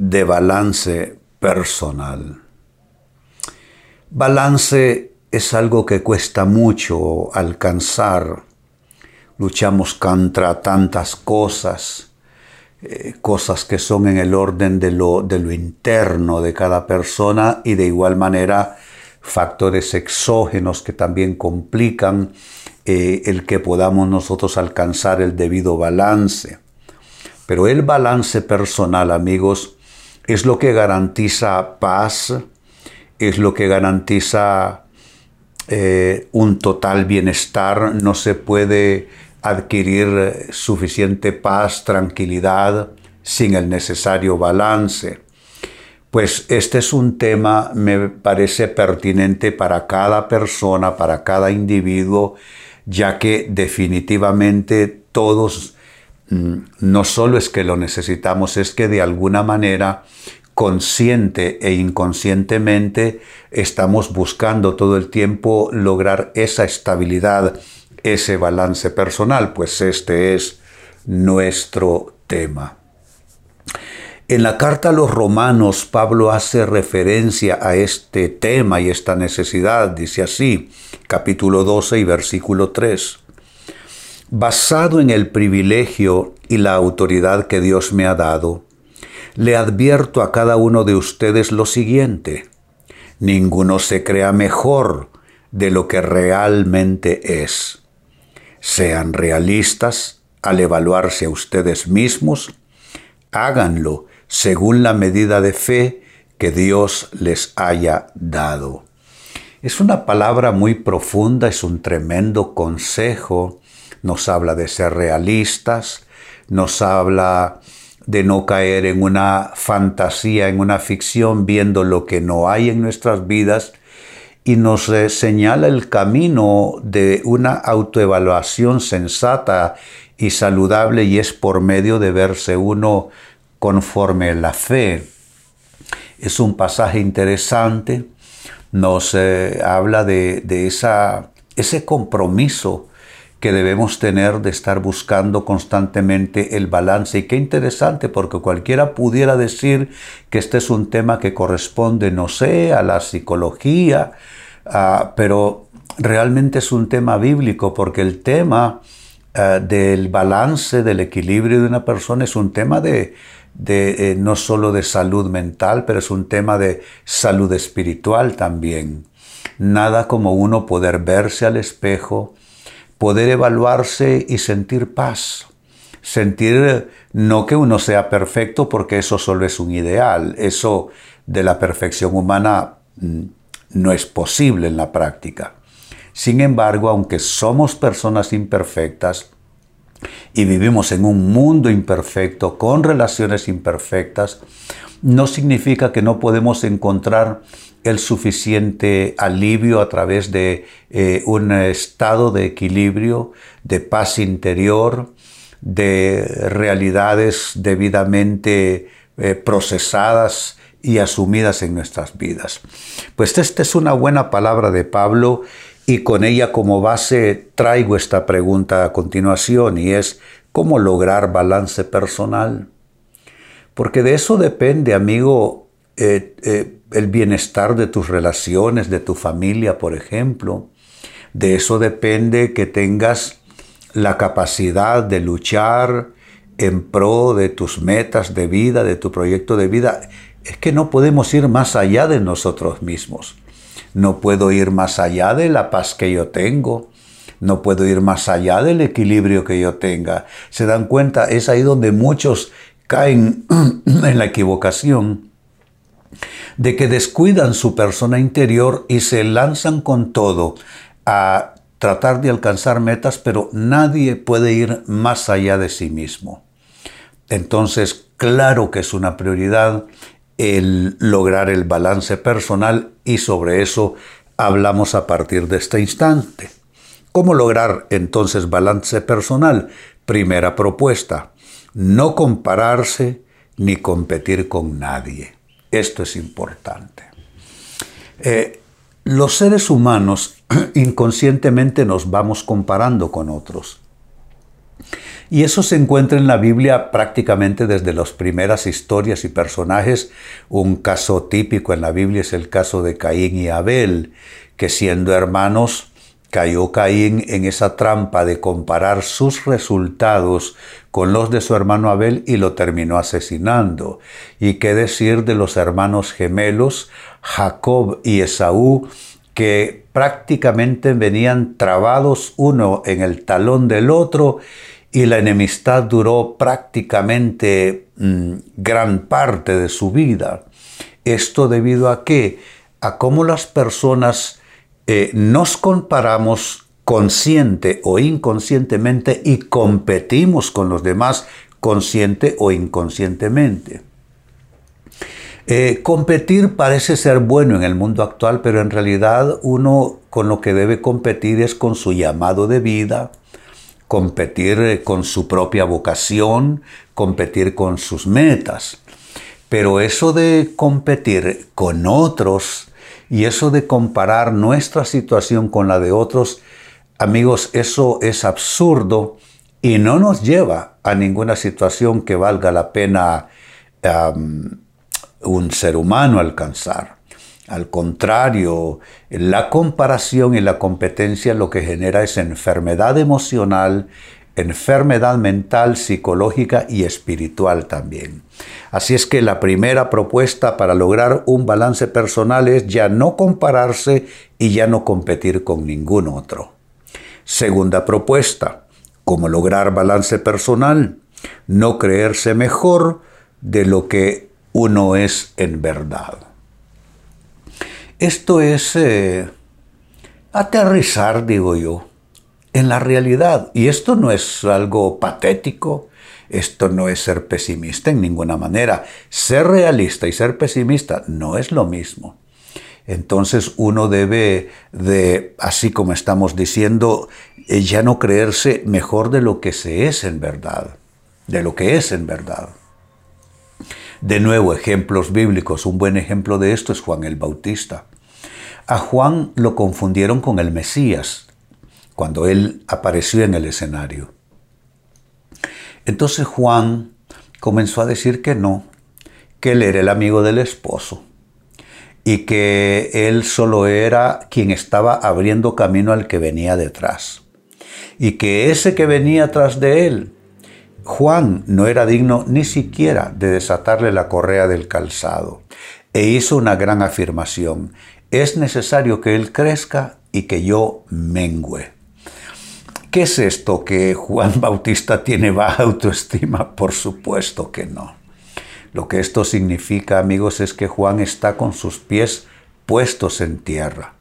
de balance personal. Balance es algo que cuesta mucho alcanzar. Luchamos contra tantas cosas, eh, cosas que son en el orden de lo, de lo interno de cada persona y de igual manera factores exógenos que también complican eh, el que podamos nosotros alcanzar el debido balance. Pero el balance personal, amigos, es lo que garantiza paz, es lo que garantiza eh, un total bienestar. No se puede adquirir suficiente paz, tranquilidad, sin el necesario balance. Pues este es un tema, me parece pertinente para cada persona, para cada individuo, ya que definitivamente todos, no solo es que lo necesitamos, es que de alguna manera consciente e inconscientemente estamos buscando todo el tiempo lograr esa estabilidad, ese balance personal, pues este es nuestro tema. En la carta a los romanos, Pablo hace referencia a este tema y esta necesidad. Dice así, capítulo 12 y versículo 3. Basado en el privilegio y la autoridad que Dios me ha dado, le advierto a cada uno de ustedes lo siguiente. Ninguno se crea mejor de lo que realmente es. Sean realistas al evaluarse a ustedes mismos, háganlo según la medida de fe que Dios les haya dado. Es una palabra muy profunda, es un tremendo consejo. Nos habla de ser realistas, nos habla de no caer en una fantasía, en una ficción, viendo lo que no hay en nuestras vidas y nos eh, señala el camino de una autoevaluación sensata y saludable y es por medio de verse uno conforme la fe. Es un pasaje interesante, nos eh, habla de, esa, ese compromiso que debemos tener de estar buscando constantemente el balance. Y qué interesante, porque cualquiera pudiera decir que este es un tema que corresponde, no sé, a la psicología, pero realmente es un tema bíblico, porque el tema ah, del balance, del equilibrio de una persona es un tema de, de, eh, no solo de salud mental, pero es un tema de salud espiritual también. Nada como uno poder verse al espejo, poder evaluarse y sentir paz. Sentir no que uno sea perfecto porque eso solo es un ideal, eso de la perfección humana mm, no es posible en la práctica. Sin embargo, aunque somos personas imperfectas, y vivimos en un mundo imperfecto, con relaciones imperfectas, no significa que no podemos encontrar el suficiente alivio a través de eh, un estado de equilibrio, de paz interior, de realidades debidamente eh, procesadas y asumidas en nuestras vidas. Pues esta es una buena palabra de Pablo y con ella como base traigo esta pregunta a continuación y es ¿cómo lograr balance personal? Porque de eso depende, amigo, eh, el bienestar de tus relaciones, de tu familia, por ejemplo. De eso depende que tengas la capacidad de luchar en pro de tus metas de vida, de tu proyecto de vida. Es que no podemos ir más allá de nosotros mismos. No puedo ir más allá de la paz que yo tengo. No puedo ir más allá del equilibrio que yo tenga. ¿Se dan cuenta? Es ahí donde muchos caen en la equivocación de que descuidan su persona interior y se lanzan con todo a tratar de alcanzar metas, pero nadie puede ir más allá de sí mismo. Entonces, claro que es una prioridad el lograr el balance personal y sobre eso hablamos a partir de este instante. ¿Cómo lograr entonces balance personal? Primera propuesta, no compararse ni competir con nadie. Esto es importante. Eh, los seres humanos inconscientemente nos vamos comparando con otros. Y eso se encuentra en la Biblia prácticamente desde las primeras historias y personajes. Un caso típico en la Biblia es el caso de Caín y Abel, que siendo hermanos, cayó Caín en esa trampa de comparar sus resultados con los de su hermano Abel y lo terminó asesinando. ¿Y qué decir de los hermanos gemelos, Jacob y Esaú, que prácticamente venían trabados uno en el talón del otro y la enemistad duró prácticamente mm, gran parte de su vida. Esto debido a qué? A cómo las personas eh, nos comparamos consciente o inconscientemente y competimos con los demás consciente o inconscientemente. Eh, competir parece ser bueno en el mundo actual, pero en realidad uno con lo que debe competir es con su llamado de vida, competir eh, con su propia vocación, competir con sus metas. Pero eso de competir con otros y eso de comparar nuestra situación con la de otros, amigos, eso es absurdo y no nos lleva a ninguna situación que valga la pena un ser humano alcanzar. Al contrario, la comparación y la competencia lo que genera es enfermedad emocional, enfermedad mental, psicológica y espiritual también. Así es que la primera propuesta para lograr un balance personal es ya no compararse y ya no competir con ningún otro. Segunda propuesta, ¿cómo lograr balance personal? No creerse mejor de lo que uno es en verdad. Esto es eh, aterrizar, digo yo, en la realidad. Y esto no es algo patético, esto no es ser pesimista en ninguna manera. Ser realista y ser pesimista no es lo mismo. Entonces uno debe de, así como estamos diciendo, eh, ya no creerse mejor de lo que se es en verdad, de lo que es en verdad. De nuevo, ejemplos bíblicos. Un buen ejemplo de esto es Juan el Bautista. A Juan lo confundieron con el Mesías cuando él apareció en el escenario. Entonces Juan comenzó a decir que no, que él era el amigo del esposo y que él solo era quien estaba abriendo camino al que venía detrás. Y que ese que venía atrás de él, Juan, no era digno ni siquiera de desatarle la correa del calzado. E hizo una gran afirmación es necesario que Él crezca y que yo mengüe. ¿Qué es esto que Juan Bautista tiene baja autoestima? Por supuesto que no. Lo que esto significa, amigos, es que Juan está con sus pies puestos en tierra.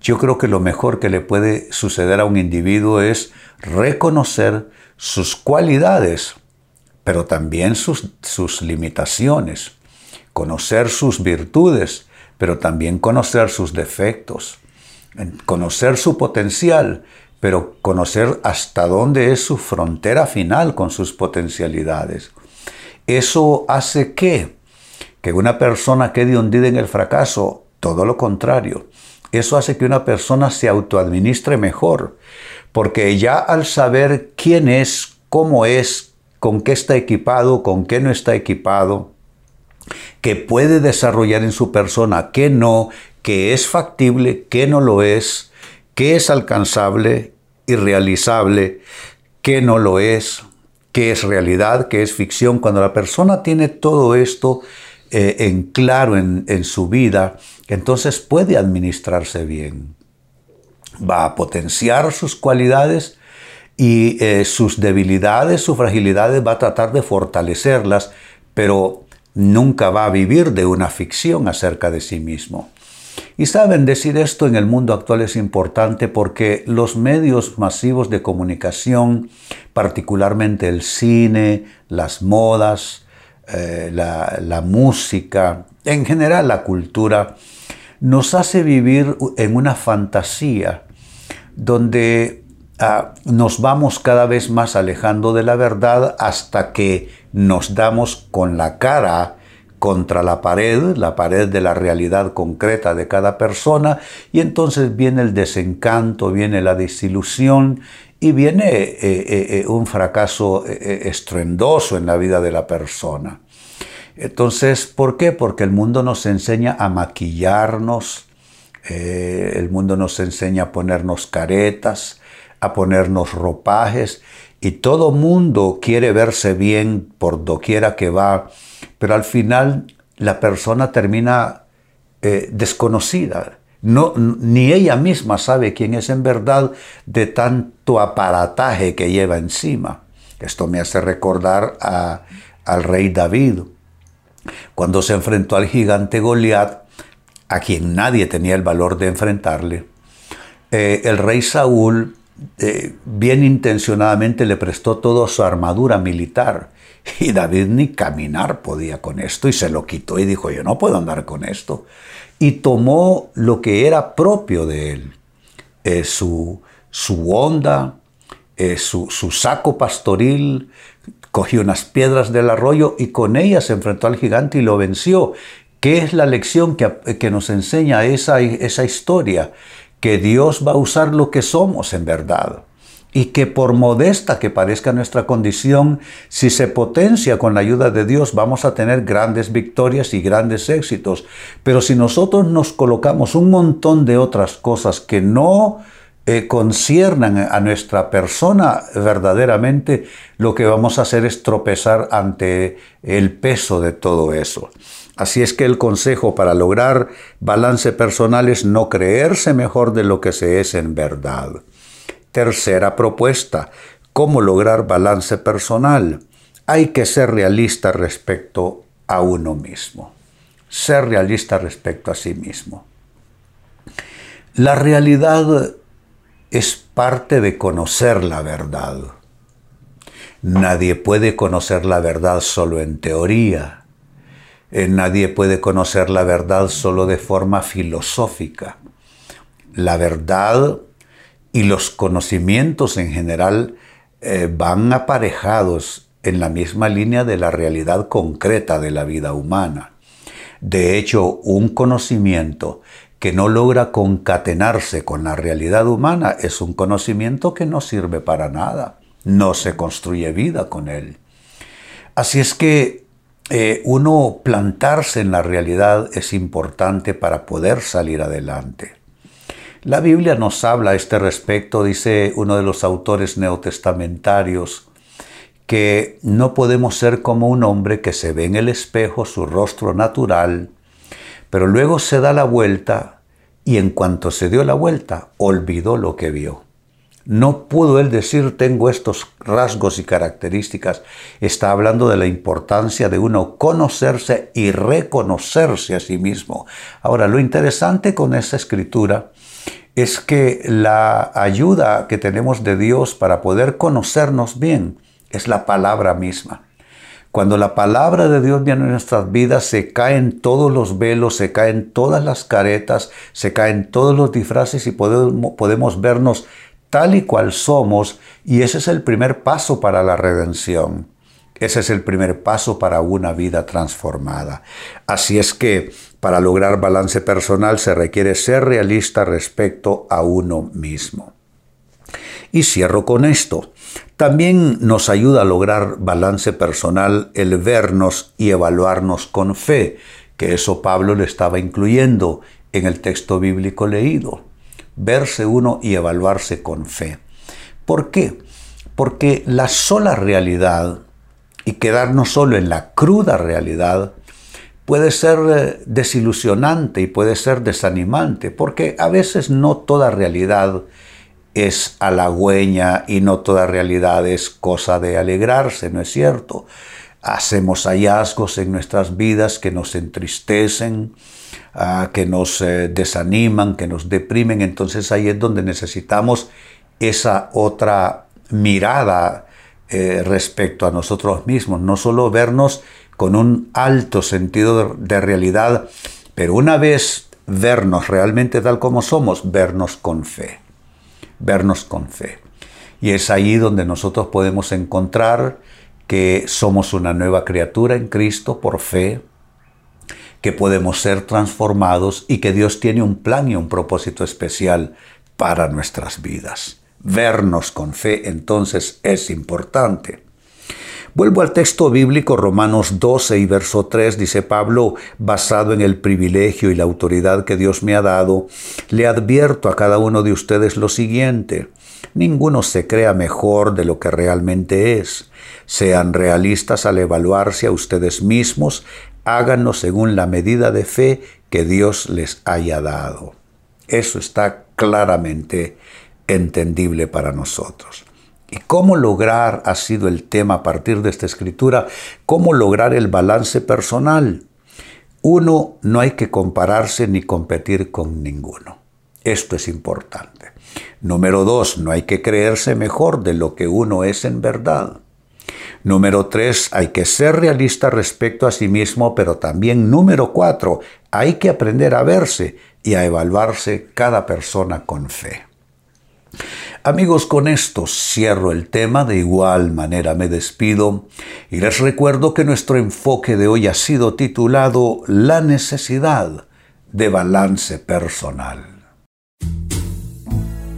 Yo creo que lo mejor que le puede suceder a un individuo es reconocer sus cualidades, pero también sus, sus limitaciones, conocer sus virtudes, pero también conocer sus defectos, conocer su potencial, pero conocer hasta dónde es su frontera final con sus potencialidades. Eso hace que, que una persona quede hundida en el fracaso, todo lo contrario. Eso hace que una persona se autoadministre mejor, porque ya al saber quién es, cómo es, con qué está equipado, con qué no está equipado, que puede desarrollar en su persona, que no, que es factible, que no lo es, que es alcanzable y realizable, que no lo es, que es realidad, que es ficción. Cuando la persona tiene todo esto eh, en claro en, su vida, entonces puede administrarse bien. Va a potenciar sus cualidades y eh, sus debilidades, sus fragilidades, va a tratar de fortalecerlas, pero nunca va a vivir de una ficción acerca de sí mismo. Y saben, decir esto en el mundo actual es importante porque los medios masivos de comunicación, particularmente el cine, las modas, eh, la, música, en general la cultura, nos hace vivir en una fantasía donde ah, nos vamos cada vez más alejando de la verdad hasta que nos damos con la cara contra la pared, la pared de la realidad concreta de cada persona, y entonces viene el desencanto, viene la desilusión y viene eh, eh, eh, un fracaso estruendoso en la vida de la persona. Entonces, ¿por qué? Porque el mundo nos enseña a maquillarnos, el mundo nos enseña a ponernos caretas, a ponernos ropajes, y todo mundo quiere verse bien por doquiera que va, pero al final la persona termina desconocida, no, ni ella misma sabe quién es en verdad de tanto aparataje que lleva encima. Esto me hace recordar al rey David, cuando se enfrentó al gigante Goliat, a quien nadie tenía el valor de enfrentarle. Eh, el rey Saúl, eh, bien intencionadamente, le prestó toda su armadura militar. Y David ni caminar podía con esto y se lo quitó y dijo, yo no puedo andar con esto y tomó lo que era propio de él, eh, su, su onda, eh, su, saco pastoril, cogió unas piedras del arroyo y con ellas se enfrentó al gigante y lo venció. ¿Qué es la lección que, que nos enseña esa, esa historia? Que Dios va a usar lo que somos en verdad y que por modesta que parezca nuestra condición, si se potencia con la ayuda de Dios, vamos a tener grandes victorias y grandes éxitos. Pero si nosotros nos colocamos un montón de otras cosas que no eh, conciernan a nuestra persona verdaderamente, lo que vamos a hacer es tropezar ante el peso de todo eso. Así es que el consejo para lograr balance personal es no creerse mejor de lo que se es en verdad. Tercera propuesta, ¿cómo lograr balance personal? Hay que ser realista respecto a uno mismo. Ser realista respecto a sí mismo. La realidad es parte de conocer la verdad. Nadie puede conocer la verdad solo en teoría. Eh, nadie puede conocer la verdad solo de forma filosófica. La verdad y los conocimientos en general eh, van aparejados en la misma línea de la realidad concreta de la vida humana. De hecho, un conocimiento que no logra concatenarse con la realidad humana es un conocimiento que no sirve para nada. No se construye vida con él. Así es que eh, uno plantarse en la realidad es importante para poder salir adelante. La Biblia nos habla a este respecto, dice uno de los autores neotestamentarios, que no podemos ser como un hombre que se ve en el espejo su rostro natural, pero luego se da la vuelta y en cuanto se dio la vuelta olvidó lo que vio. No pudo él decir tengo estos rasgos y características. Está hablando de la importancia de uno conocerse y reconocerse a sí mismo. Ahora, lo interesante con esta escritura es que la ayuda que tenemos de Dios para poder conocernos bien es la palabra misma. Cuando la palabra de Dios viene en nuestras vidas, se caen todos los velos, se caen todas las caretas, se caen todos los disfraces y podemos, podemos vernos tal y cual somos y ese es el primer paso para la redención. Ese es el primer paso para una vida transformada. Así es que para lograr balance personal se requiere ser realista respecto a uno mismo. Y cierro con esto. También nos ayuda a lograr balance personal el vernos y evaluarnos con fe, que eso Pablo le estaba incluyendo en el texto bíblico leído. Verse uno y evaluarse con fe. ¿Por qué? Porque la sola realidad y quedarnos solo en la cruda realidad puede ser eh, desilusionante y puede ser desanimante, porque a veces no toda realidad es halagüeña y no toda realidad es cosa de alegrarse, ¿no es cierto? Hacemos hallazgos en nuestras vidas que nos entristecen, ah, que nos eh, desaniman, que nos deprimen, entonces ahí es donde necesitamos esa otra mirada eh, respecto a nosotros mismos, no solo vernos con un alto sentido de realidad, pero una vez vernos realmente tal como somos, vernos con fe, vernos con fe. Y es ahí donde nosotros podemos encontrar que somos una nueva criatura en Cristo por fe, que podemos ser transformados y que Dios tiene un plan y un propósito especial para nuestras vidas. Vernos con fe entonces es importante. Vuelvo al texto bíblico Romanos 12 y verso 3, dice Pablo, basado en el privilegio y la autoridad que Dios me ha dado, le advierto a cada uno de ustedes lo siguiente, ninguno se crea mejor de lo que realmente es. Sean realistas al evaluarse a ustedes mismos, háganlo según la medida de fe que Dios les haya dado. Eso está claramente entendible para nosotros. ¿Y cómo lograr, ha sido el tema a partir de esta escritura, cómo lograr el balance personal? Uno, no hay que compararse ni competir con ninguno. Esto es importante. Número dos, no hay que creerse mejor de lo que uno es en verdad. Número tres, hay que ser realista respecto a sí mismo, pero también número cuatro, hay que aprender a verse y a evaluarse cada persona con fe. Amigos, con esto cierro el tema, de igual manera me despido y les recuerdo que nuestro enfoque de hoy ha sido titulado La necesidad de balance personal.